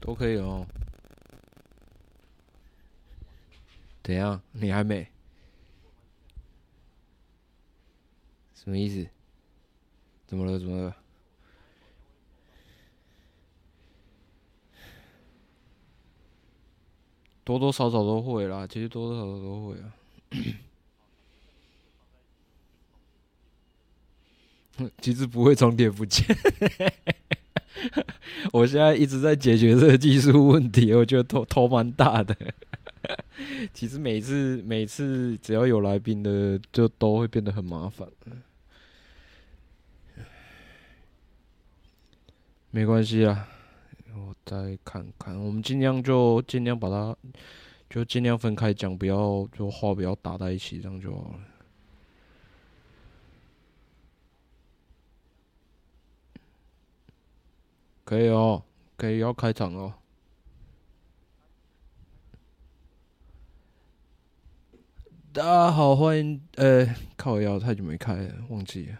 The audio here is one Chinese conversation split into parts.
都可以哦。怎样？你还没？什么意思？怎么了？怎么了？多多少少都会啦，其实多多少少都会啊。其实不会重叠不见。我现在一直在解决这个技术问题，我觉得头头蛮大的。其实每次每次只要有来宾的，就都会变得很麻烦。没关系啊，我再看看。我们尽量就尽量把它，就尽量分开讲，不要就话不要打在一起，这样就好了。可以哦，可以要开场哦。大家好，欢迎，呃，靠腰太久没开了，忘记了。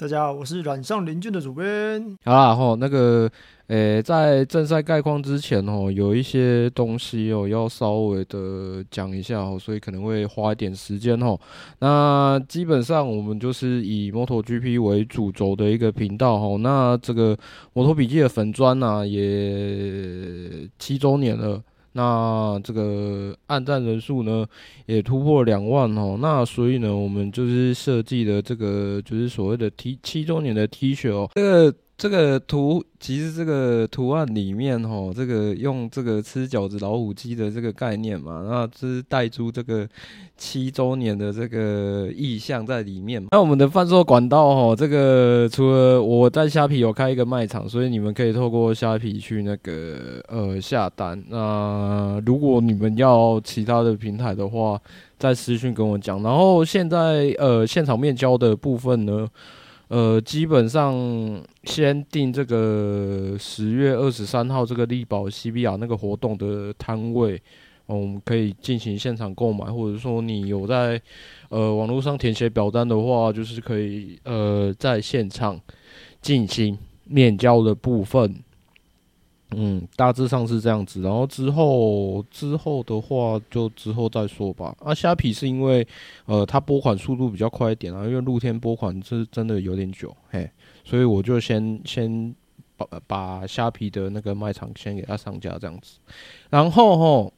大家好，我是染上林俊的主编。好啦，吼，那个，诶、在正赛概况之前，吼，有一些东西哦，要稍微的讲一下，哦，所以可能会花一点时间，吼。那基本上我们就是以 MotoGP 为主轴的一个频道，吼。那这个摩托笔记的粉砖呢，也七周年了。那这个按赞人数呢，也突破两万哦。那所以呢，我们就是设计的这个，就是所谓的 T 七周年的 T 恤哦。这个这个图，其实这个图案里面哈，这个用这个吃饺子老虎机的这个概念嘛，那是带出这个。七周年的这个意象在里面。那我们的贩售管道哈，这个除了我在虾皮有开一个卖场，所以你们可以透过虾皮去那个呃下单。那如果你们要其他的平台的话，在私讯跟我讲。然后现在呃现场面交的部分呢，呃基本上先定这个十月二十三号这个力宝西比亚那个活动的摊位。我们可以进行现场购买，或者说你有在呃网络上填写表单的话，就是可以呃在现场进行面交的部分。嗯，大致上是这样子。然后之后之后的话，就之后再说吧。啊，虾皮是因为呃它拨款速度比较快一点啊，因为露天拨款是真的有点久，嘿，所以我就先先把把虾皮的那个卖场先给它上架这样子，然后吼。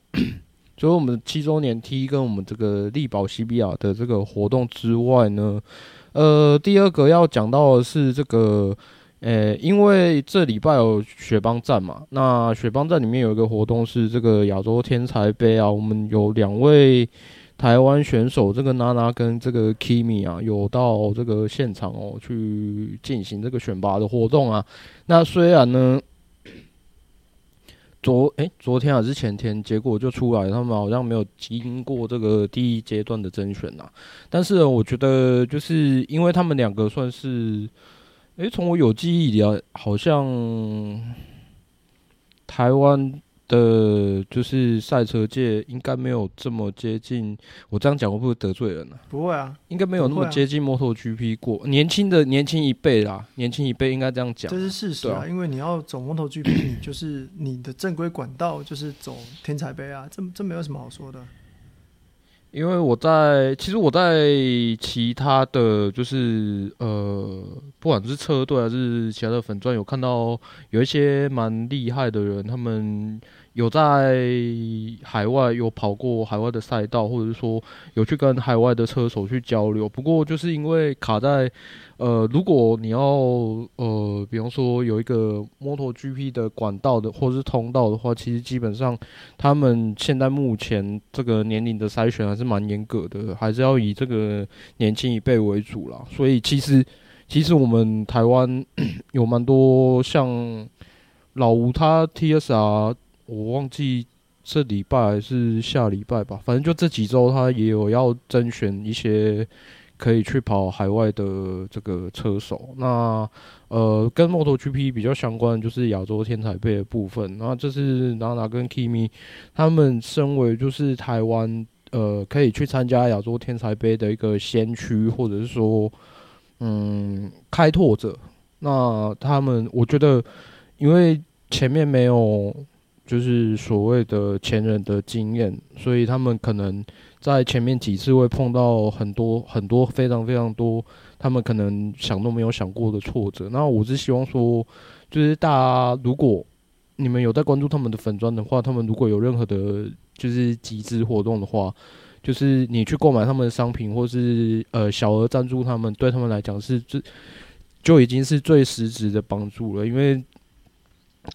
所以，我们七周年 T 跟我们这个力宝 CBR 的这个活动之外呢，呃，第二个要讲到的是这个，呃，因为这礼拜有雪邦站嘛，那雪邦站里面有一个活动是这个亚洲天才杯啊，我们有两位台湾选手，这个娜娜跟这个 Kimi 啊，有到这个现场哦去进行这个选拔的活动啊。那虽然呢。昨诶、昨天还是前天，结果就出来，他们好像没有经过这个第一阶段的甄选呐。但是我觉得，就是因为他们两个算是，诶、欸，从我有记忆里啊，好像台湾。的，就是赛车界应该没有这么接近。我这样讲会不会得罪人呢？不会啊，应该没有那么接近 MotoGP 过。年轻的年轻一辈啦，年轻一辈应该这样讲。这是事实啊，因为你要走 MotoGP，你就是你的正规管道就是走天才杯啊，这这没有什么好说的。因为我在，其实我在其他的就是呃，不管是车队还是其他的粉钻，有看到有一些蛮厉害的人，他们。有在海外有跑过海外的赛道，或者是说有去跟海外的车手去交流。不过就是因为卡在，呃，如果你要呃，比方说有一个 MotoGP 的管道的或是通道的话，其实基本上他们现在目前这个年龄的筛选还是蛮严格的，还是要以这个年轻一辈为主啦。所以其实其实我们台湾有蛮多像老吴他 TSR。我忘记这礼拜还是下礼拜吧，反正就这几周，他也有要甄选一些可以去跑海外的这个车手。那呃，跟 MotoGP 比较相关的就是亚洲天才杯的部分。那这是 Nana 跟 Kimi 他们身为就是台湾呃可以去参加亚洲天才杯的一个先驱，或者是说嗯开拓者。那他们我觉得。因为前面没有就是所谓的前人的经验，所以他们可能在前面几次会碰到很多很多非常非常多他们可能想都没有想过的挫折。那我是希望说，就是大家如果你们有在关注他们的粉砖的话，他们如果有任何的，就是集资活动的话，就是你去购买他们的商品，或是呃小额赞助他们，对他们来讲是最就已经是最实质的帮助了。因为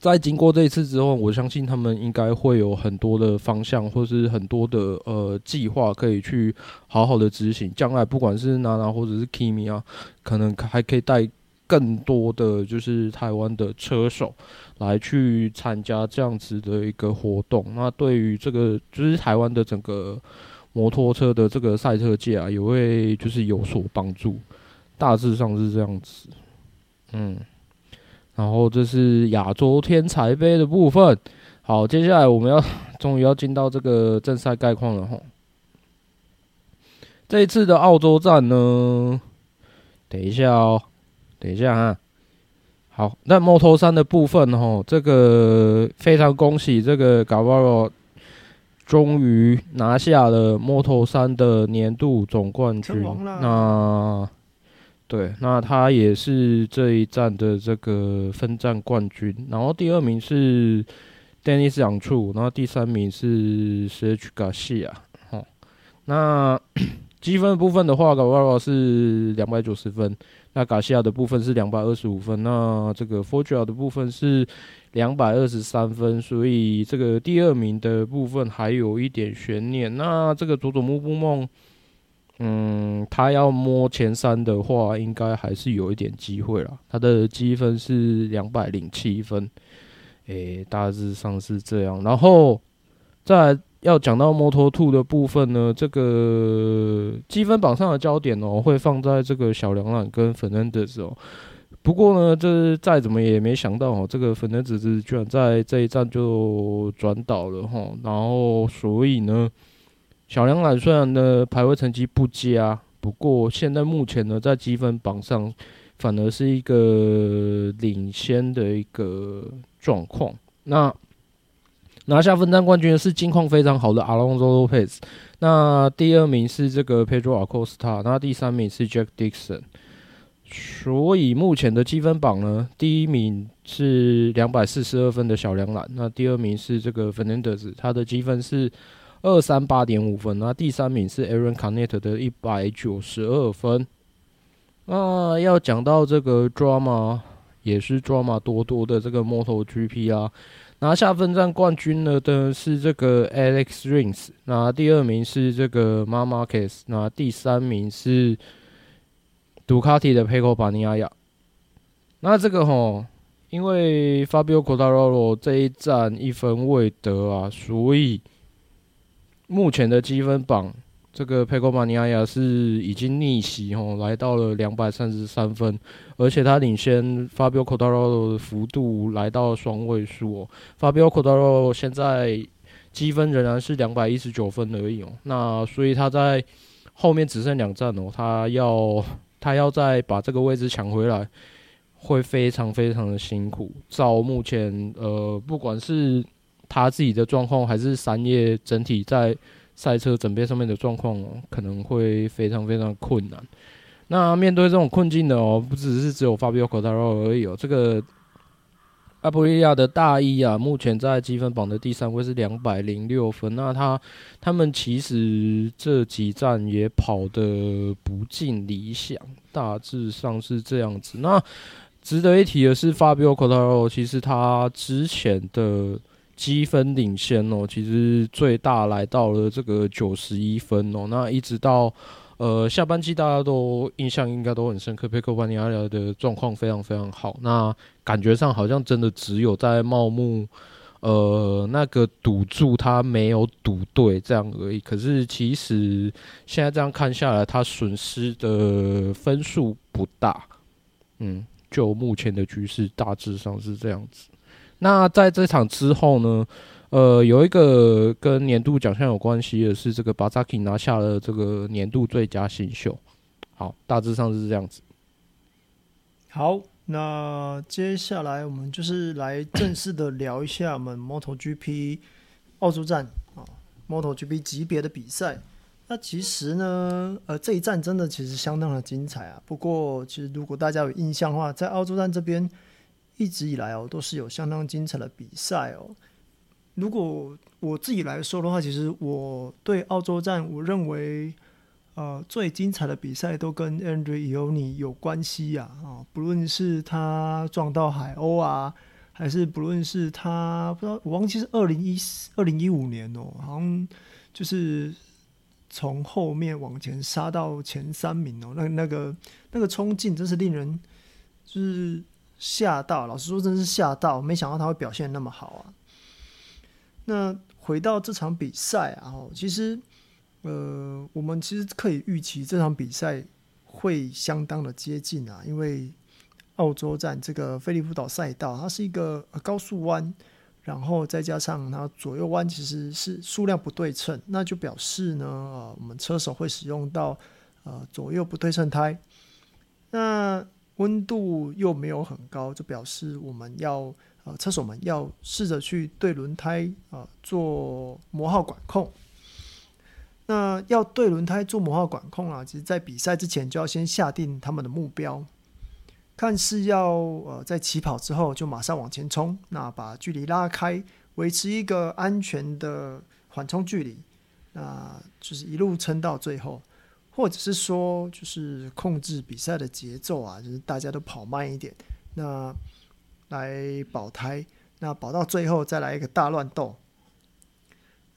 在经过这一次之后，我相信他们应该会有很多的方向，或是很多的呃计划可以去好好的执行。将来不管是娜娜或者是 Kimi 啊，可能还可以带。更多的就是台湾的车手来去参加这样子的一个活动，那对于这个就是台湾的整个摩托车的这个赛车界啊，也会就是有所帮助。大致上是这样子，嗯，然后这是亚洲天才杯的部分。好，接下来我们要 终于要进到这个正赛概况了吼。这一次的澳洲站呢，等一下哦。等一下啊，好，那 Moto3 的部分哈，这个非常恭喜这个 Gavaro 终于拿下了 Moto3 的年度总冠军。那对，那他也是这一站的这个分站冠军。然后第二名是 Dennis Youngchu，然后第三名是 Sergio Garcia。好，那 积分部分的话，Gavaro 是两百九十分。那卡西亚的部分是两百二十五分，那这个 Foggia 的部分是两百二十三分，所以这个第二名的部分还有一点悬念。那这个佐佐木布梦，嗯，他要摸前三的话，应该还是有一点机会了。他的积分是两百零七分，诶、大致上是这样。然后再。要讲到 Moto2 的部分呢，这个积分榜上的焦点哦，会放在这个小梁兰跟 Fernandez 哦。不过呢，这再怎么也没想到哦，这个 Fernandez 居然在这一站就转倒了哈。然后，所以呢，小梁兰虽然呢排位成绩不佳，不过现在目前呢在积分榜上反而是一个领先的一个状况。那拿下分站冠军的是近况非常好的 Alonso Lopez，那第二名是这个 Pedro Acosta，那第三名是 Jack Dixon。所以目前的积分榜呢，第一名是两百四十二分的小梁兰，那第二名是这个 Fernandez，他的积分是二三八点五分，那第三名是 Aaron Canet 的一百九十二分。那要讲到这个 drama，也是 drama 多多的这个 MotoGP 啊。拿下分站冠军了的是这个 Alex Rins，那第二名是这个 Marc Marquez，那第三名是杜卡迪的 Pecco Bagnaia。那这个吼，因为 Fabio Cortarolo 这一站一分未得啊，所以目前的积分榜。这个佩科马尼亚亚是已经逆袭哦，来到了两百三十三分，而且他领先法比奥·科达罗的幅度来到双位数哦。法比奥·科达罗现在积分仍然是两百一十九分而已哦，那所以他在后面只剩两站哦，他要他要再把这个位置抢回来，会非常非常的辛苦。照目前呃，不管是他自己的状况，还是三叶整体在。赛车整备上面的状况，可能会非常非常困难。那面对这种困境的哦，不只是只有 Fabio Cotaro 而已哦。这个阿普利亚的大一啊，目前在积分榜的第三位是两百零六分。那他他们其实这几站也跑得不尽理想，大致上是这样子。那值得一提的是，Fabio Cotaro 其实他之前的。积分领先哦，其实最大来到了这个九十一分哦。那一直到呃下半季，大家都印象应该都很深刻，佩科巴尼亚的状况非常非常好。那感觉上好像真的只有在茂木呃那个赌注他没有赌对这样而已。可是其实现在这样看下来，他损失的分数不大。嗯，就目前的局势大致上是这样子。那在这场之后呢，呃，有一个跟年度奖项有关系的是，这个巴扎基拿下了这个年度最佳新秀。好，大致上是这样子。好，那接下来我们就是来正式的聊一下我们 MotoGP 澳洲站啊，MotoGP 级别的比赛。那其实呢，呃，这一站真的其实相当的精彩啊。不过，其实如果大家有印象的话，在澳洲站这边一直以来哦，都是有相当精彩的比赛哦。如果我自己来说的话，其实我对澳洲站，我认为。呃，最精彩的比赛都跟 Andrea Iannone 有关系呀！啊，不论是他撞到海鸥啊，还是不论是他不知道，我忘记是二零一四、二零一五年哦，好像就是从后面往前杀到前三名哦，那那个那个冲劲真是令人就是吓到，老实说真是吓到，没想到他会表现那么好啊！那回到这场比赛啊，其实。呃，我们其实可以预期这场比赛会相当的接近啊，因为澳洲站这个菲利普岛赛道，它是一个高速弯，然后再加上它左右弯其实是数量不对称，那就表示呢，呃，我们车手会使用到呃左右不对称胎，那温度又没有很高，就表示我们要呃车手们要试着去对轮胎啊，呃，做磨耗管控。那要对轮胎做磨耗管控啊，其实，在比赛之前就要先下定他们的目标，看是要呃在起跑之后就马上往前冲，那把距离拉开，维持一个安全的缓冲距离，那就是一路撑到最后，或者是说就是控制比赛的节奏啊，就是大家都跑慢一点，那来保胎，那保到最后再来一个大乱斗。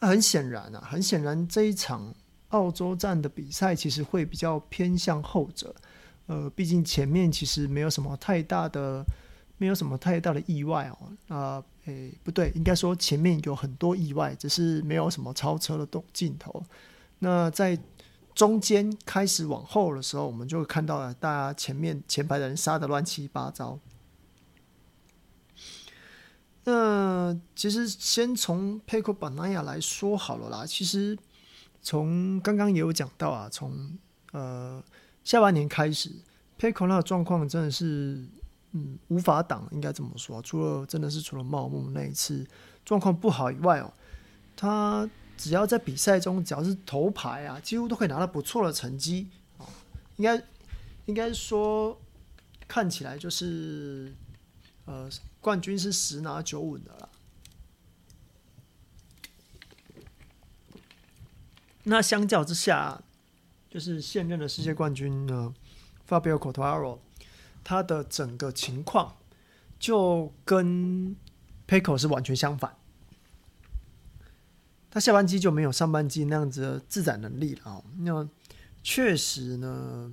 那很显然啊，很显然这一场澳洲站的比赛其实会比较偏向后者。呃，毕竟前面其实没有什么太大的，没有什么太大的意外哦。啊、诶，不对，应该说前面有很多意外，只是没有什么超车的动镜头。那在中间开始往后的时候，我们就会看到了大家前面前排的人杀得乱七八糟。那其实先从 Pecco Bagnaia 来说好了啦。其实从刚刚也有讲到啊，从呃下半年开始，Pecco 那个状况真的是嗯无法挡，应该这么说。除了真的是除了茂木那一次状况不好以外哦，他只要在比赛中只要是头牌啊，几乎都可以拿到不错的成绩啊。应该应该说看起来就是呃。冠军是十拿九稳的啦。那相较之下，就是现任的世界冠军呢，Fabio c o t a r o 他的整个情况就跟 Pecco 是完全相反。他下半季就没有上半季那样子的自宰能力了啊。那确实呢。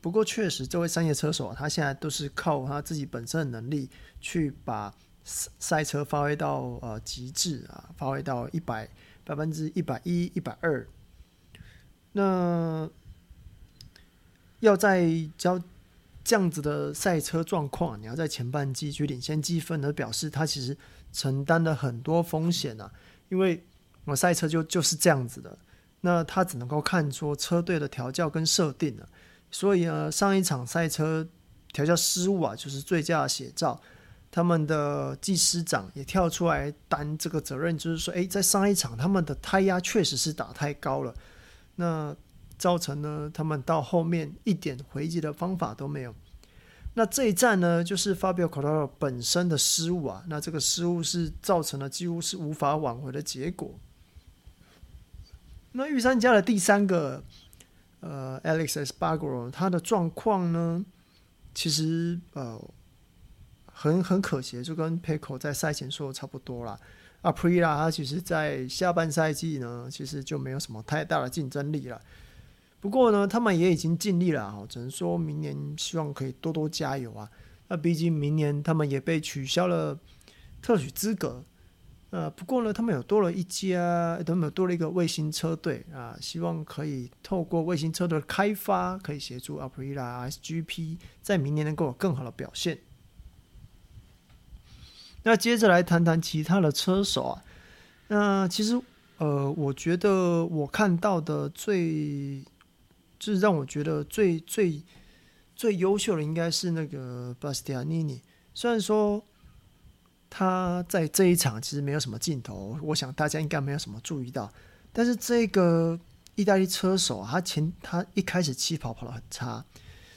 不过确实，这位商业车手啊，他现在都是靠他自己本身的能力去把赛车发挥到呃极致啊，发挥到一百百分之一百一、一百二。那要在交这样子的赛车状况，你要在前半季去领先积分，而表示他其实承担了很多风险啊，因为我赛车就就是这样子的，那他只能够看出车队的调教跟设定了。所以呢，上一场赛车调教失误啊，就是最佳写照。他们的技师长也跳出来担这个责任，就是说，诶，在上一场他们的胎压确实是打太高了，那造成呢，他们到后面一点回击的方法都没有。那这一站呢，就是 Fabio Quartararo 本身的失误啊，那这个失误是造成了几乎是无法挽回的结果。那御三家的第三个。呃，Alex Espargaro 他的状况呢，其实呃很很可惜，就跟 Pecco 在赛前说的差不多啦。Aprilia 他其实在下半赛季呢，其实就没有什么太大的竞争力了。不过呢，他们也已经尽力了啊，只能说明年希望可以多多加油啊。那毕竟明年他们也被取消了特许资格。呃，不过呢，他们有多了一家，他们有多了一个卫星车队啊，希望可以透过卫星车队的开发，可以协助 Aprilia SGP 在明年能够有更好的表现。那接着来谈谈其他的车手啊，那其实呃，我觉得我看到的最，就是让我觉得最最最优秀的应该是那个巴斯蒂亚尼尼，虽然说他在这一场其实没有什么镜头，我想大家应该没有什么注意到。但是这个意大利车手，他前他一开始起跑跑得很差，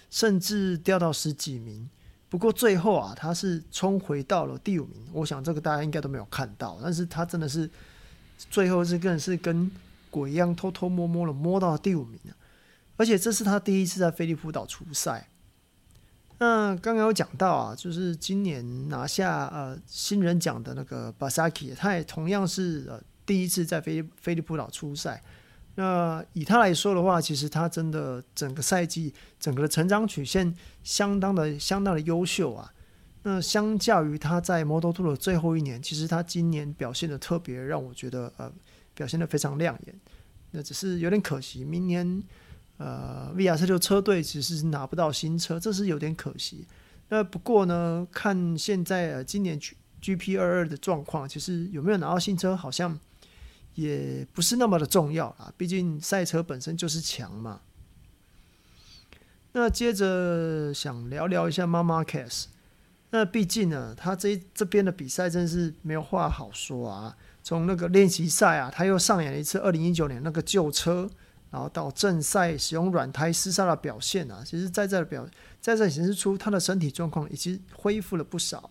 甚至掉到十几名。不过最后啊，他是冲回到了第五名。我想这个大家应该都没有看到，但是他真的是最后是更是跟鬼一样偷偷摸摸的摸到了第五名啊。而且这是他第一次在菲利普岛出赛。那刚刚有讲到啊，就是今年拿下呃新人奖的那个巴萨基，他也同样是呃第一次在菲菲利普岛出赛。那以他来说的话，其实他真的整个赛季整个的成长曲线相当的相当的优秀啊。那相较于他在摩托兔的最后一年，其实他今年表现的特别让我觉得呃表现的非常亮眼。那只是有点可惜，明年。呃，VR46 车队其实是拿不到新车，这是有点可惜。那不过呢，看现在呃今年 GP22 的状况，其实有没有拿到新车，好像也不是那么的重要啊。毕竟赛车本身就是强嘛。那接着想聊聊一下妈妈 case，。那毕竟呢，他这这边的比赛真是没有话好说啊。从那个练习赛啊，他又上演了一次2019年那个旧车。然后到正赛使用软胎厮杀的表现啊，其实在这表在这显示出他的身体状况已经恢复了不少。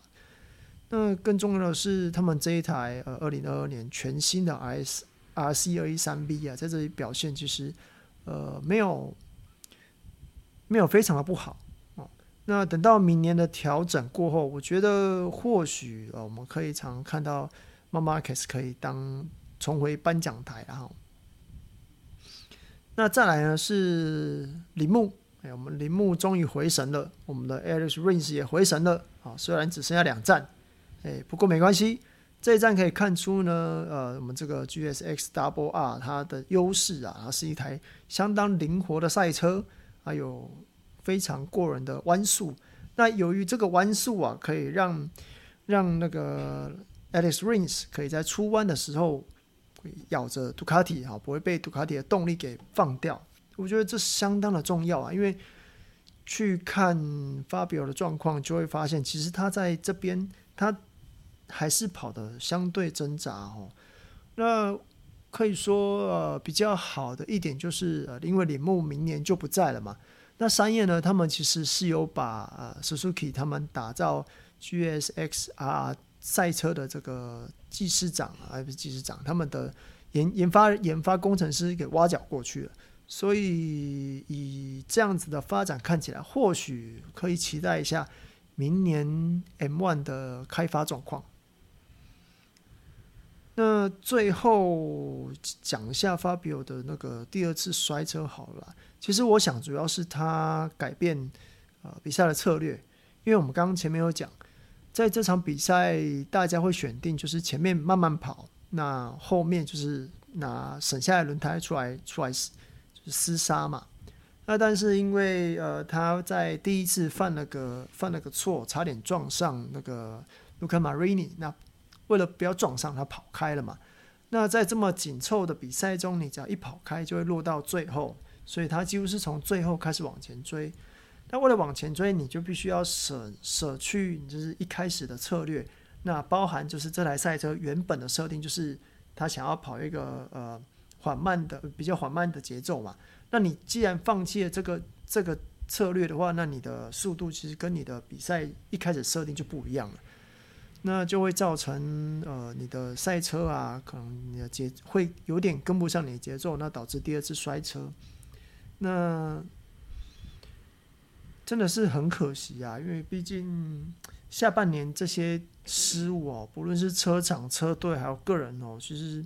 那更重要的是，他们这一台呃二零二二年全新的 RS RC 二一三 B 啊，在这里表现其实呃没有没有非常的不好哦。那等到明年的调整过后，我觉得或许呃我们可以常看到 m a m a r k e s 可以当重回颁奖台，然后。那再来呢是铃木，哎，我们铃木终于回神了，我们的 Alex Rins 也回神了啊，虽然只剩下两站，哎，不过没关系，这一站可以看出呢，呃，我们这个 GSX Double R 它的优势啊，它是一台相当灵活的赛车，还有非常过人的弯速。那由于这个弯速啊，可以让让那个 Alex Rins 可以在出弯的时候。咬着杜卡迪哈，不会被杜卡迪的动力给放掉。我觉得这相当的重要啊，因为去看发表的状况，就会发现其实他在这边他还是跑得相对挣扎哦。那可以说呃比较好的一点就是呃，因为铃木明年就不在了嘛。那三叶呢，他们其实是有把呃 Suzuki 他们打造 GSXR。赛车的这个技师长啊，还不是技师长，他们的研研发研发工程师给挖角过去了，所以以这样子的发展看起来，或许可以期待一下明年 M1 的开发状况。那最后讲一下 Fabio 的那个第二次摔车好了，其实我想主要是他改变呃比赛的策略，因为我们刚刚前面有讲。在这场比赛，大家会选定就是前面慢慢跑，那后面就是拿省下来轮胎出来出来就是厮杀嘛。那但是因为呃他在第一次犯了个犯了个错，差点撞上那个卢卡马瑞尼，那为了不要撞上他跑开了嘛。那在这么紧凑的比赛中，你只要一跑开就会落到最后，所以他几乎是从最后开始往前追。那为了往前追，你就必须要舍舍去，就是一开始的策略。那包含就是这台赛车原本的设定，就是他想要跑一个呃缓慢的、比较缓慢的节奏嘛。那你既然放弃了这个这个策略的话，那你的速度其实跟你的比赛一开始设定就不一样了。那就会造成呃你的赛车啊，可能你的节会有点跟不上你的节奏，那导致第二次摔车。那真的是很可惜啊，因为毕竟下半年这些失误哦，不论是车厂、车队还有个人哦，其实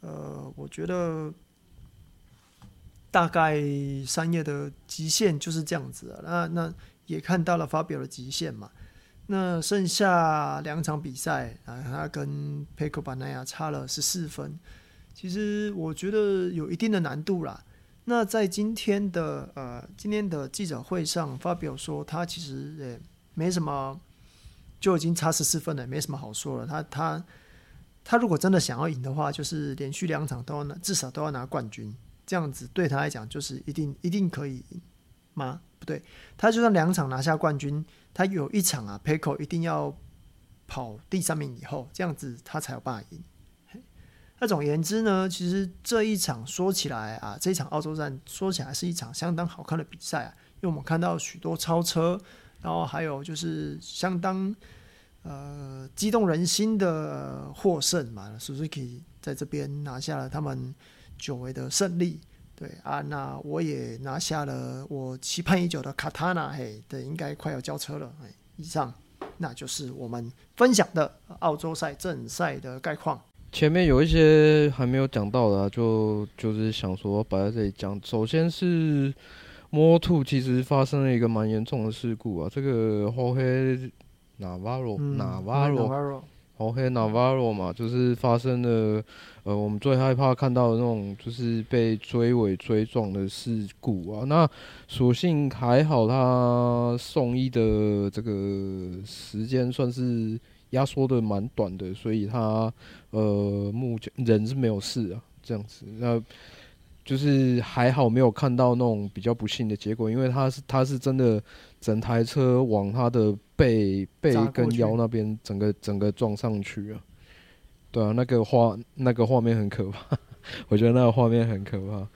呃，我觉得大概三叶的极限就是这样子啊。那那也看到了发表的极限嘛。那剩下两场比赛啊，他跟佩科巴奈亚差了十四分，其实我觉得有一定的难度啦。那在今天的呃今天的记者会上发表说，他其实也没什么，就已经差十四分了，没什么好说了。他他他如果真的想要赢的话，就是连续两场都要拿，至少都要拿冠军，这样子对他来讲就是一定一定可以赢吗？不对，他就算两场拿下冠军，他有一场啊，Pecco 一定要跑第三名以后，这样子他才有办法赢。那总言之呢，其实这一场说起来啊，这一场澳洲站说起来是一场相当好看的比赛啊，因为我们看到许多超车，然后还有就是相当呃激动人心的获胜嘛，Suzuki 在这边拿下了他们久违的胜利，对啊，那我也拿下了我期盼已久的 Katana，嘿，对，应该快要交车了，哎，以上那就是我们分享的澳洲赛正赛的概况。前面有一些还没有讲到的，啊，就就是想说摆在这里讲。首先是 Moto2 其实发生了一个蛮严重的事故啊，这个后黑纳瓦罗纳瓦罗后黑纳瓦罗嘛，就是发生了呃我们最害怕看到的那种就是被追尾追撞的事故啊。那所幸还好，他送医的这个时间算是。压缩的蛮短的，所以他呃目前人是没有事啊，这样子，那就是还好没有看到那种比较不幸的结果，因为他是他是真的整台车往他的背背跟腰那边整个整个撞上去啊，对啊，那个画那个画面很可怕，我觉得那个画面很可怕。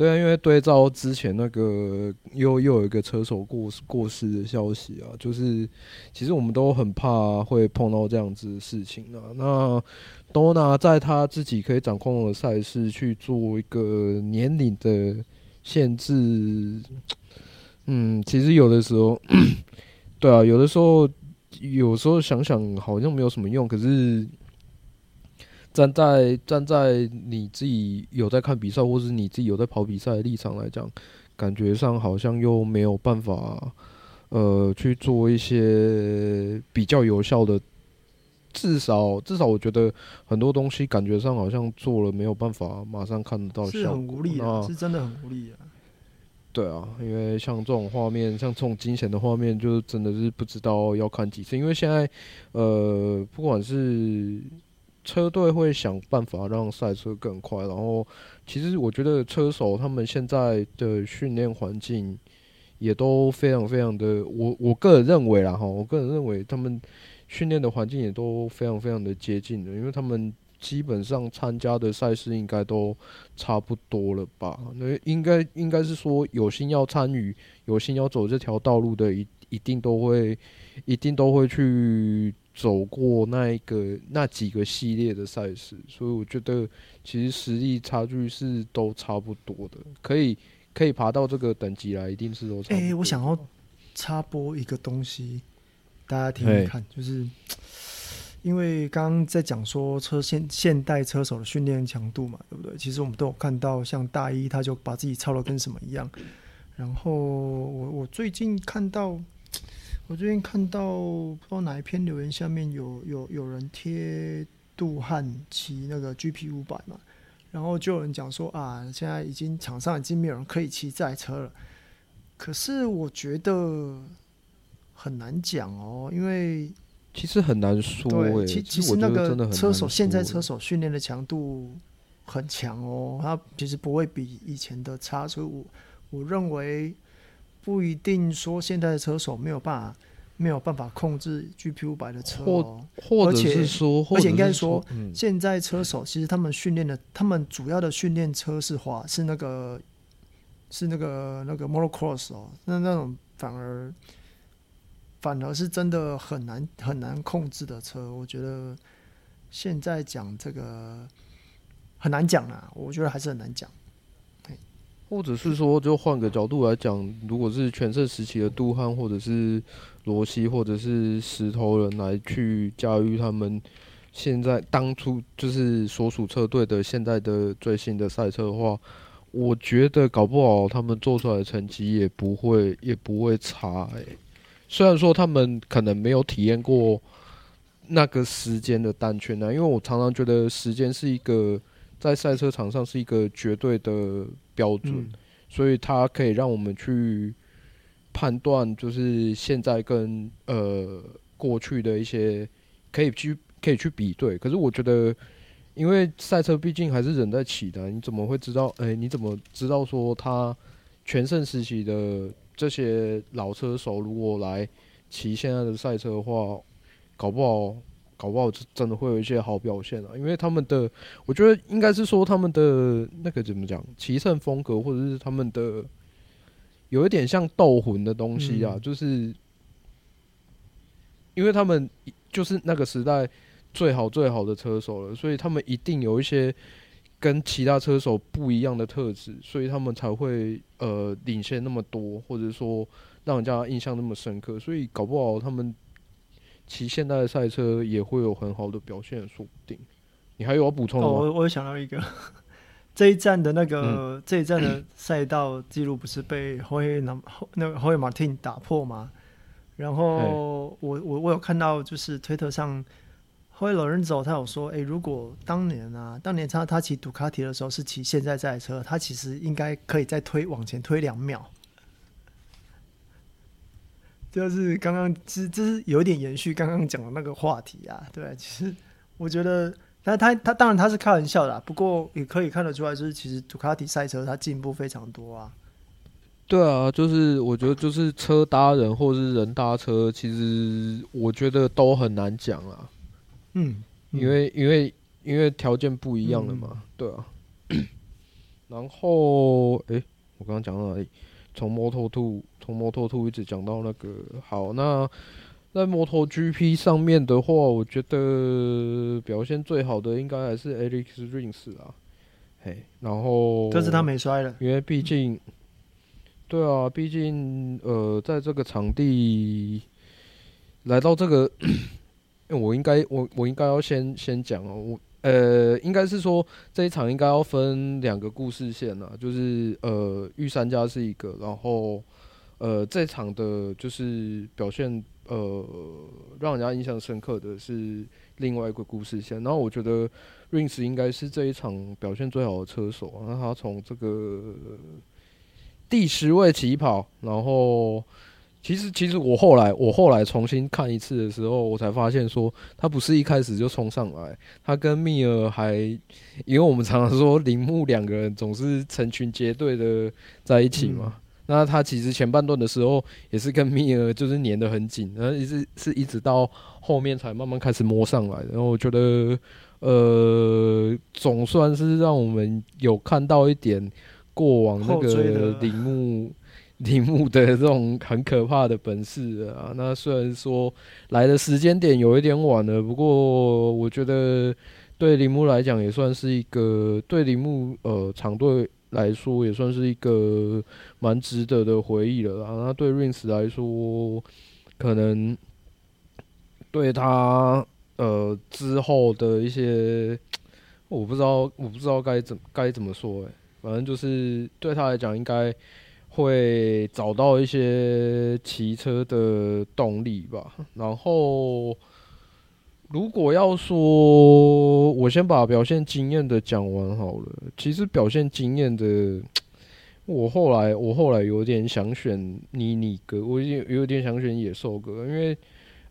对啊，因为对照之前那个又又有一个车手过过世的消息啊，就是其实我们都很怕会碰到这样子的事情啊。那都拿在他自己可以掌控的赛事去做一个年龄的限制，嗯，其实有的时候，对啊，有的时候有时候想想好像没有什么用，可是。站在站在你自己有在看比赛，或是你自己有在跑比赛的立场来讲，感觉上好像又没有办法，呃，去做一些比较有效的。至少至少，我觉得很多东西感觉上好像做了没有办法马上看得到效果，是很无力啊，是真的很无力啊。对啊，因为像这种画面，像这种惊险的画面，就真的是不知道要看几次。因为现在，呃，不管是车队会想办法让赛车更快，然后其实我觉得车手他们现在的训练环境也都非常非常的，我我个人认为啦哈，我个人认为他们训练的环境也都非常非常的接近的，因为他们基本上参加的赛事应该都差不多了吧？那应该应该是说有心要参与、有心要走这条道路的，一一定都会一定都会去。走过那一个那几个系列的赛事，所以我觉得其实实力差距是都差不多的，可以可以爬到这个等级来，一定是都差不多。哎、欸，我想要插播一个东西，大家听听看，就是 因为刚刚在讲说车现现代车手的训练强度嘛，对不对？其实我们都有看到，像大一他就把自己操的跟什么一样，然后我我最近看到。我最近看到不知道哪一篇留言下面有有有人贴杜汉骑那个 GP 五百嘛，然后就有人讲说啊，现在已经场上已经没有人可以骑这台车了。可是我觉得很难讲哦，因为其实很难说。对，其其实那个车手现在车手训练的强度很强哦，他其实不会比以前的差，所以我我认为。不一定说现在的车手没有办法没有办法控制 GP 五百的车哦，或者是说，而且应该说，现在车手其实他们训练的，他们主要的训练车是滑，是那个是那个那个 Motocross 哦，那那种反而反而是真的很难很难控制的车，我觉得现在讲这个很难讲啊，我觉得还是很难讲。或者是说，就换个角度来讲，如果是全盛时期的杜汉，或者是罗西，或者是石头人来去驾驭他们现在当初就是所属车队的现在的最新的赛车的话，我觉得搞不好他们做出来的成绩也不会也不会差诶、虽然说他们可能没有体验过那个时间的单圈呢，因为我常常觉得时间是一个。在赛车场上是一个绝对的标准，嗯、所以它可以让我们去判断，就是现在跟呃过去的一些可以去可以去比对。可是我觉得，因为赛车毕竟还是人在骑的，你怎么会知道？哎、欸，你怎么知道说他全盛时期的这些老车手如果来骑现在的赛车的话，搞不好，搞不好真的会有一些好表现啊！因为他们的，我觉得应该是说他们的那个怎么讲，骑乘风格或者是他们的有一点像斗魂的东西啊，嗯、就是因为他们就是那个时代最好最好的车手了，所以他们一定有一些跟其他车手不一样的特质，所以他们才会呃领先那么多，或者说让人家印象那么深刻，所以搞不好他们。骑现代的赛车也会有很好的表现，说不定。你还有要补充的吗？哦，我我想到一个，这一站的那个、嗯、这一站的赛道记录不是被霍尔那那个霍尔马汀打破吗？然后我我我有看到就是推特上霍尔洛伦佐他有说，哎、欸，如果当年啊，当年他他骑杜卡迪的时候是骑现在这台车，他其实应该可以再推往前推两秒。就是刚刚，其实这是有点延续刚刚讲的那个话题啊。对，其实我觉得，但他他当然他是开玩笑的啦，不过也可以看得出来，就是其实杜卡迪赛车它进步非常多啊。对啊，就是我觉得就是车搭人或者是人搭车，其实我觉得都很难讲啊。嗯，因为因为因为条件不一样了嘛，嗯、对啊。然后，哎、欸，我刚刚讲到哪里？从 Moto2，从 Moto2 一直讲到那个好，那在 MotoGP 上面的话，我觉得表现最好的应该还是 Alex Rins 啊，嘿，然后这次他没摔了，因为毕竟，对啊，毕竟呃，在这个场地来到这个，我应该我我应该要先先讲哦，我。呃，应该是说这一场应该要分两个故事线啊，就是呃，御三家是一个，然后呃，这场的就是表现呃，让人家印象深刻的是另外一个故事线。然后我觉得 Rings 应该是这一场表现最好的车手，那他从这个第十位起跑，然后。其实，其实我后来我后来重新看一次的时候，我才发现说他不是一开始就冲上来，他跟密尔还，因为我们常常说铃木两个人总是成群结队的在一起嘛。嗯、那他其实前半段的时候也是跟密尔就是粘得很紧，然后一直是一直到后面才慢慢开始摸上来。然后我觉得，呃，总算是让我们有看到一点过往那个 铃木。铃木的这种很可怕的本事啊，那虽然说来的时间点有一点晚了，不过我觉得对铃木来讲也算是一个对铃木呃厂队来说也算是一个蛮值得的回忆了啊。那对 Rins 来说，可能对他呃之后的一些，我不知道我不知道该怎该怎么说哎，反正就是对他来讲应该。会找到一些骑车的动力吧。然后，如果要说，我先把表现惊艳的讲完好了。其实表现惊艳的，我后来我后来有点想选妮妮哥，我有有点想选野兽哥，因为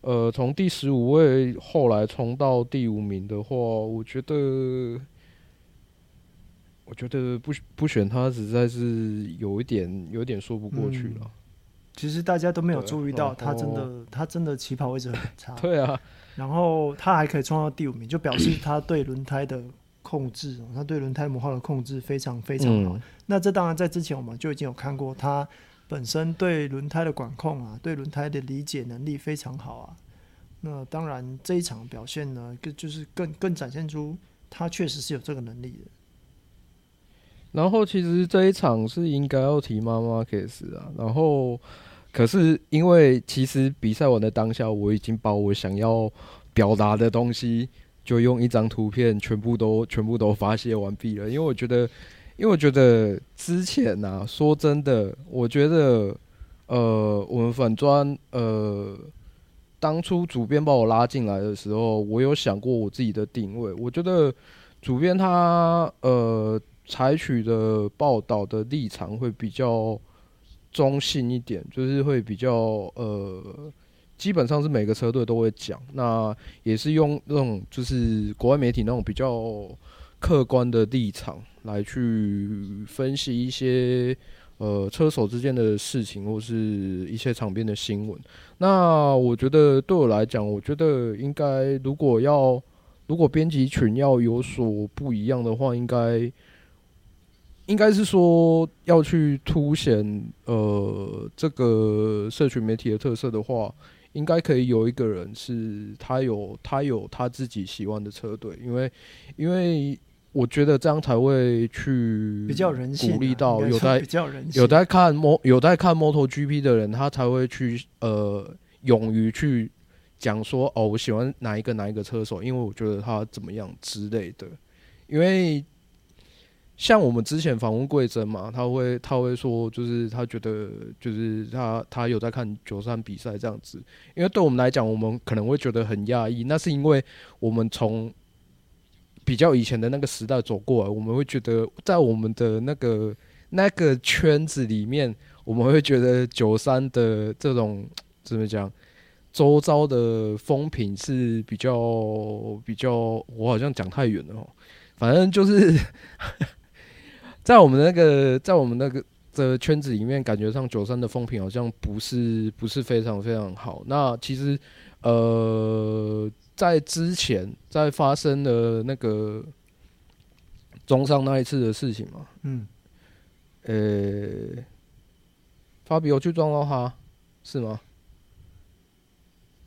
呃，从第十五位后来冲到第五名的话，我觉得。我觉得不不选他实在是有一点有点说不过去了。嗯，其实大家都没有注意到，他真的他真的起跑位置很差。对啊，然后他还可以冲到第五名，就表示他对轮胎的控制，他对轮胎模号的控制非常非常好。嗯，那这当然在之前我们就已经有看过，他本身对轮胎的管控啊，对轮胎的理解能力非常好啊。那当然这一场表现呢，更就是更更展现出他确实是有这个能力的。然后其实这一场是应该要提马马克斯啊，然后可是因为其实比赛完的当下，我已经把我想要表达的东西，就用一张图片全部都全部都发泄完毕了。因为我觉得，因为我觉得之前啊，说真的，我觉得呃，我们粉专呃，当初主编把我拉进来的时候，我有想过我自己的定位。我觉得主编他呃。采取的报道的立场会比较中性一点，就是会比较呃，基本上是每个车队都会讲，那也是用那种就是国外媒体那种比较客观的立场来去分析一些呃车手之间的事情，或是一些场边的新闻。那我觉得对我来讲，我觉得应该如果要如果编辑群要有所不一样的话，应该应该是说要去凸显呃这个社群媒体的特色的话。应该可以有一个人是他有他有他自己喜欢的车队，因为因为我觉得这样才会去比较人性，鼓励到有在比较人有在看摩有在看 MotoGP 的人，他才会去呃勇于去讲说哦，我喜欢哪一个哪一个车手，因为我觉得他怎么样之类的，因为。像我们之前访问贵珍嘛，他会他会说，就是他觉得就是他他有在看九三比赛这样子，因为对我们来讲，我们可能会觉得很讶异，那是因为我们从比较以前的那个时代走过来，我们会觉得在我们的那个那个圈子里面，我们会觉得九三的这种怎么讲，周遭的风评是比较比较，我好像讲太远了哦，反正就是。在我们那个，在我们那个的圈子里面，感觉上九三的风评好像不是不是非常非常好。那其实，呃，在之前在发生的那个中上那一次的事情嘛，嗯，呃、欸，法比我去撞到他，是吗？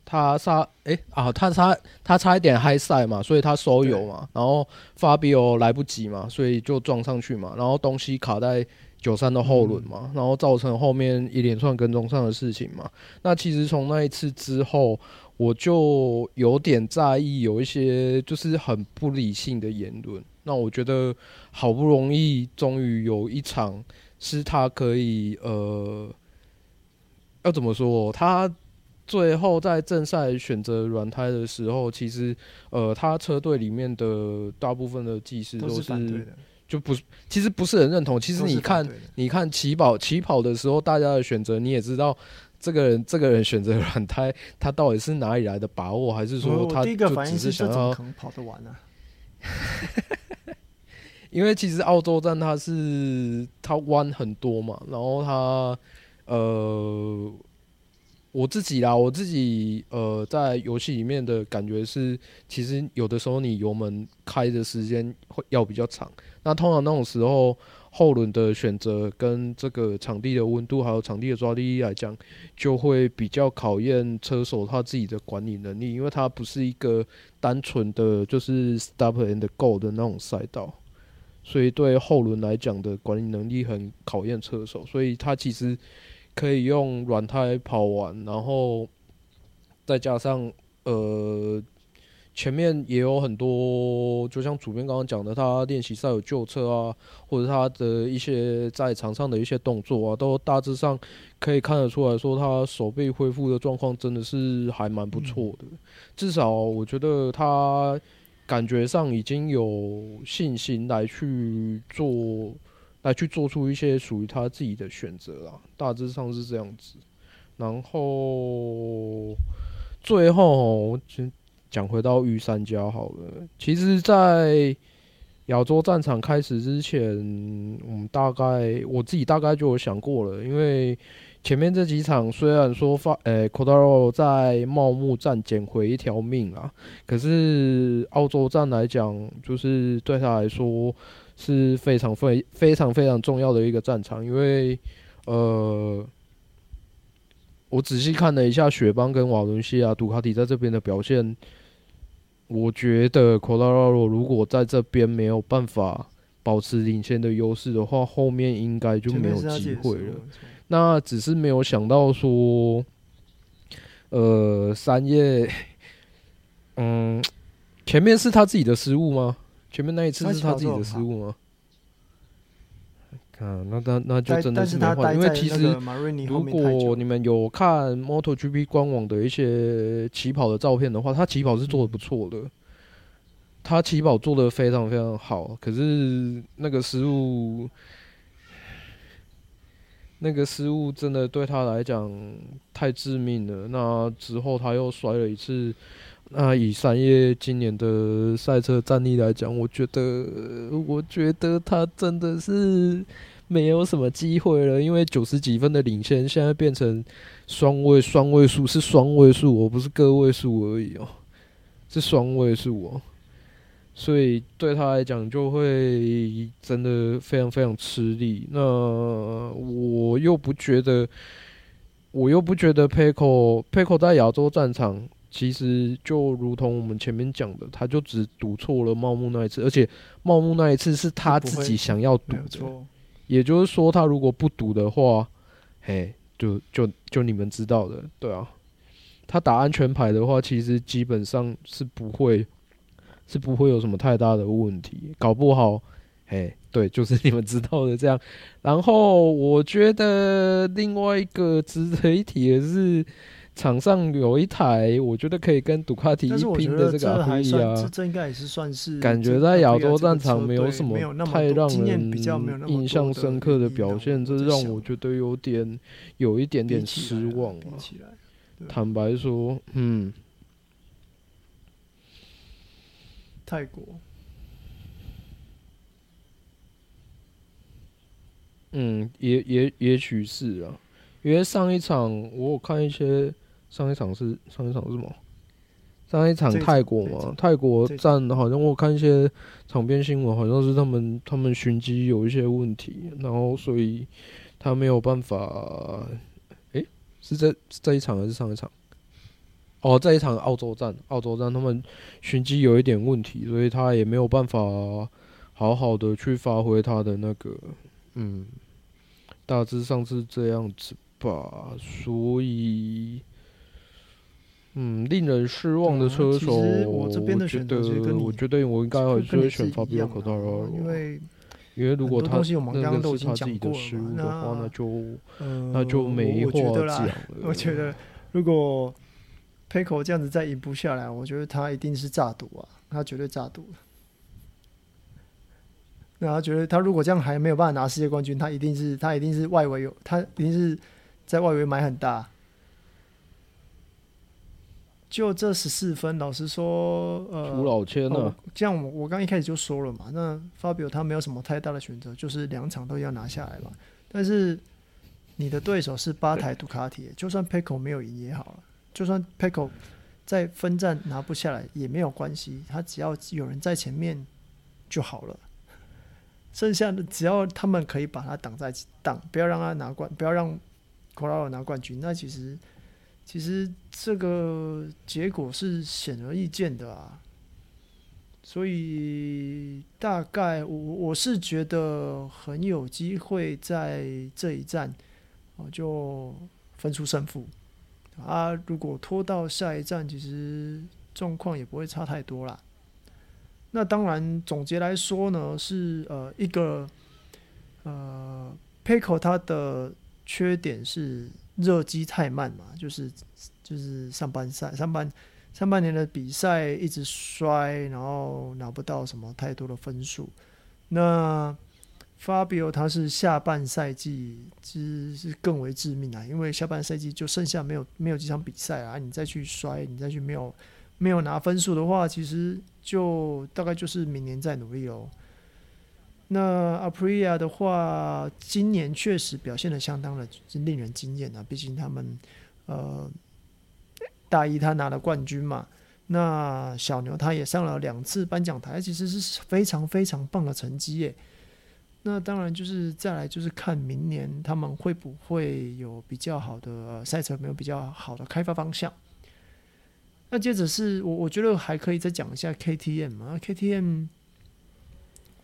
他差哎、欸、啊，他差他差一点嗨赛嘛，所以他收油嘛，然后法比欧来不及嘛，所以就撞上去嘛，然后东西卡在九三的后轮嘛，然后造成后面一连串跟踪上的事情嘛。那其实从那一次之后，我就有点在意有一些就是很不理性的言论。那我觉得好不容易终于有一场是他可以呃，要怎么说他。最后在正赛选择软胎的时候，其实呃，他车队里面的大部分的技师都是，就不其实不是很认同。其实你看，你看起跑起跑的时候，大家的选择你也知道，这个人这个人选择软胎，他到底是哪里来的把握，还是说他就只是想要跑得完呢？因为其实澳洲站它是它弯很多嘛，然后它呃。我自己啦，我自己呃，在游戏里面的感觉是，其实有的时候你油门开的时间会要比较长。那通常那种时候，后轮的选择跟这个场地的温度还有场地的抓地力来讲，就会比较考验车手他自己的管理能力，因为它不是一个单纯的就是 stop and go 的那种赛道，所以对后轮来讲的管理能力很考验车手，所以他其实。可以用软胎跑完，然后再加上呃前面也有很多，就像主编刚刚讲的，他练习赛有旧车啊，或者他的一些在场上的一些动作啊，都大致上可以看得出来说，他手臂恢复的状况真的是还蛮不错的。至少我觉得他感觉上已经有信心来去做。来去做出一些属于他自己的选择啦，大致上是这样子。然后最后就讲回到御三家好了。其实，在亚洲战场开始之前，我们大概我自己大概就有想过了，因为前面这几场虽然说发，诶，Quartararo 在茂木站捡回一条命啊，可是澳洲站来讲，就是对他来说。是非常非非常非常重要的一个战场，因为呃，我仔细看了一下雪邦跟瓦伦西亚杜卡迪在这边的表现，我觉得 Quartararo 如果在这边没有办法保持领先的优势的话，后面应该就没有机会了。那只是没有想到说，呃，三叶，嗯，前面是他自己的失误吗？前面那一次是他自己的失误吗？看，那那那就真的是没话，因为其实如果你们有看 MotoGP 官网的一些起跑的照片的话，他起跑是做的不错的，他起跑做的非常非常好。可是那个失误，那个失误真的对他来讲太致命了。那之后他又摔了一次。那以三叶今年的赛车战力来讲，我觉得，我觉得他真的是没有什么机会了，因为九十几分的领先，现在变成双位双位数，是双位数我，不是个位数而已哦，是双位数哦，所以对他来讲就会真的非常非常吃力。那我又不觉得，我又不觉得 PECO PECO 在亚洲战场。其实就如同我们前面讲的，他就只赌错了茂木那一次，而且茂木那一次是他自己想要赌的，也就是说，他如果不赌的话，嘿，就就就你们知道的，对啊，他打安全牌的话，其实基本上是不会是不会有什么太大的问题，搞不好，嘿，对，就是 你们知道的这样。然后我觉得另外一个值得一提的是。场上有一台，我觉得可以跟杜卡迪拼的这个阿普利亚，这这应该也是算是感觉在亚洲战场没有什么太让人印象深刻的表现，这让我觉得有点有一点点失望了。坦白说，嗯，泰国，嗯，也也也许是啊，因为上一场我有看一些。上一场是上一场是什么？上一场泰国嘛，泰国站好像我看一些场边新闻，好像是他们他们巡机有一些问题，然后所以他没有办法。诶、欸，是这这一场还是上一场？哦，这一场澳洲站，澳洲站他们巡机有一点问题，所以他也没有办法好好的去发挥他的那个，嗯，大致上是这样子吧，所以。嗯，令人失望的车手，我觉得，我觉得我应该还是会选 Fabio Quartararo，因为，因为如果他那个是他自己的失误的话，那就那就没话讲了。我觉得，如果 Pecco 这样子再赢不下来，我觉得他一定是诈赌啊，他绝对诈赌。那他觉得，他如果这样还没有办法拿世界冠军，他一定是他一定是外围有，他一定是在外围买很大。就这十四分，老实说，呃，出老千了。哦，这样我我刚一开始就说了嘛，那 Fabio 他没有什么太大的选择，就是两场都要拿下来嘛。但是你的对手是八台杜卡迪，就算 Pecco 没有赢也好了，就算 Pecco 在分站拿不下来也没有关系，他只要有人在前面就好了。剩下的只要他们可以把他挡在挡，不要让他拿冠，不要让 Quartararo 拿冠军，那其实。其实这个结果是显而易见的啊，所以大概我我是觉得很有机会在这一站哦就分出胜负啊。如果拖到下一站，其实状况也不会差太多啦。那当然，总结来说呢，是呃一个呃 Pecco 它的缺点是。热机太慢嘛，就是就是上半赛上半上半年的比赛一直摔，然后拿不到什么太多的分数。那 Fabio 他是下半赛季其实是更为致命啊，因为下半赛季就剩下没有没有几场比赛啊，你再去摔，你再去没有没有拿分数的话，其实就大概就是明年再努力喽。那 Aprilia 的话，今年确实表现得相当的令人惊艳啊！毕竟他们，呃，大一他拿了冠军嘛，那小牛他也上了两次颁奖台，其实是非常非常棒的成绩耶。那当然就是再来就是看明年他们会不会有比较好的赛车，没有比较好的开发方向。那接着是我我觉得还可以再讲一下 KTM 啊，KTM。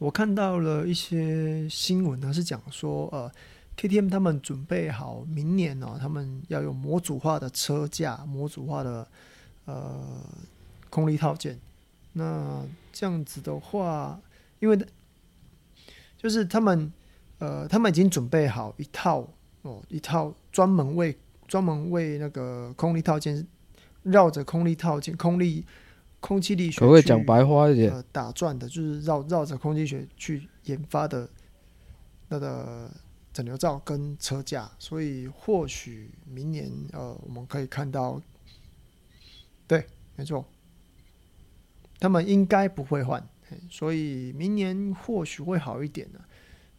我看到了一些新闻呢，是讲说，呃，KTM 他们准备好明年呢、他们要用模组化的车架、模组化的呃空力套件。那这样子的话，因为就是他们呃，他们已经准备好一套哦，一套专门为专门为那个空力套件绕着空力套件空力。空气力学可不可以讲白话一点？呃，打转的，就是绕绕着空气学去研发的那个整流罩跟车架，所以或许明年呃，我们可以看到，对，没错，他们应该不会换，所以明年或许会好一点呢。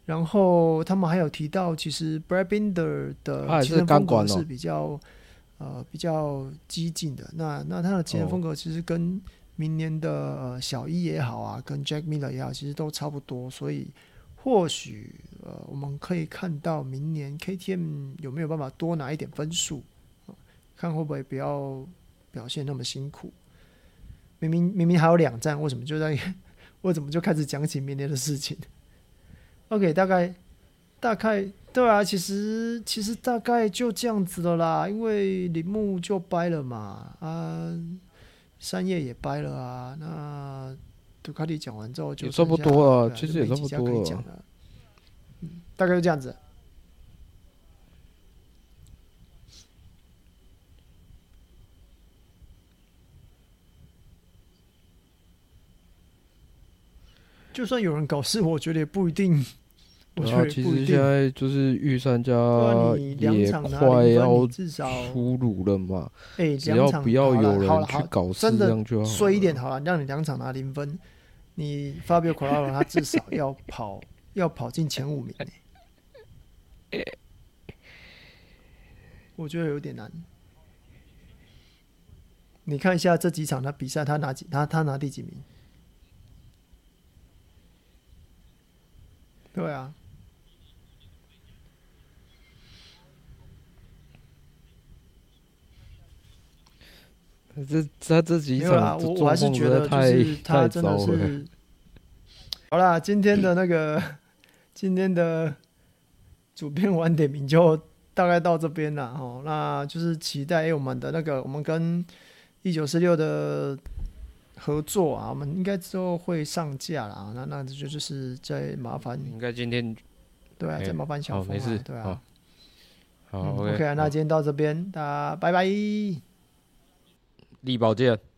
然后他们还有提到，其实 Brad Binder 的骑乘风格是比较呃比较激进的。那那他的骑乘风格其实跟明年的、呃、小一也好啊，跟 Jack Miller 也好，其实都差不多。所以或许呃我们可以看到明年 KTM 有没有办法多拿一点分数，看会不会不要表现那么辛苦。明明明明还有两站，为什么就在 为什么就开始讲起明年的事情？OK，大概大概对啊，其实其实大概就这样子的啦，因为铃木就掰了嘛，啊，三叶也掰了啊，那杜卡迪讲完之后就差不多啊，其实也差不多了，嗯，大概就这样子。就算有人搞事，我觉得也不一定。然后其实现在就是御三家也快要出炉了嘛，哎，只要不要有人去搞事，这样就好。衰一点好了，让你两场拿零分，你 Fabio Quartararo 他至少要跑要跑进前五名，我觉得有点难。你看一下这几场的比赛，他拿几他他拿第几名？对啊。这他这几场，我我还是觉得就是他真的是。好啦，今天的那个今天的主编晚点名就大概到这边了哦。那就是期待我们的那个我们跟一九四六的合作啊，我们应该之后会上架啦。那那就就是再麻烦，应该今天对啊，再麻烦小峰啊，对啊。好，嗯，OK，那今天到这边，大家拜拜。力宝健。